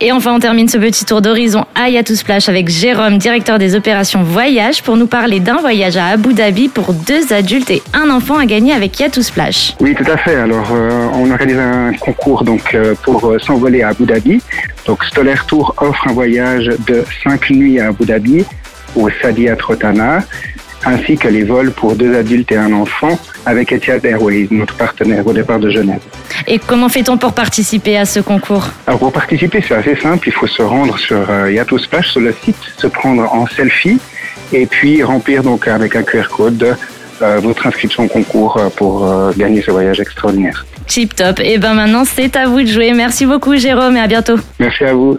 Et enfin, on termine ce petit tour d'horizon à Yatou Splash avec Jérôme, directeur des opérations voyage, pour nous parler d'un voyage à Abu Dhabi pour deux adultes et un enfant à gagner avec Yatou Splash. Oui, tout à fait. Alors, euh, on organise un concours donc euh, pour euh, s'envoler à Abu Dhabi. Donc, Stolaire Tour offre un voyage de cinq nuits à Abu Dhabi au Sadia Trotana ainsi que les vols pour deux adultes et un enfant avec Etihad Airways, notre partenaire au départ de Genève. Et comment fait-on pour participer à ce concours? Alors pour participer, c'est assez simple, il faut se rendre sur euh, Yato Splash, sur le site, se prendre en selfie et puis remplir donc avec un QR code euh, votre inscription au concours euh, pour euh, gagner ce voyage extraordinaire. Tip top. Et ben maintenant, c'est à vous de jouer. Merci beaucoup, Jérôme, et à bientôt. Merci à vous.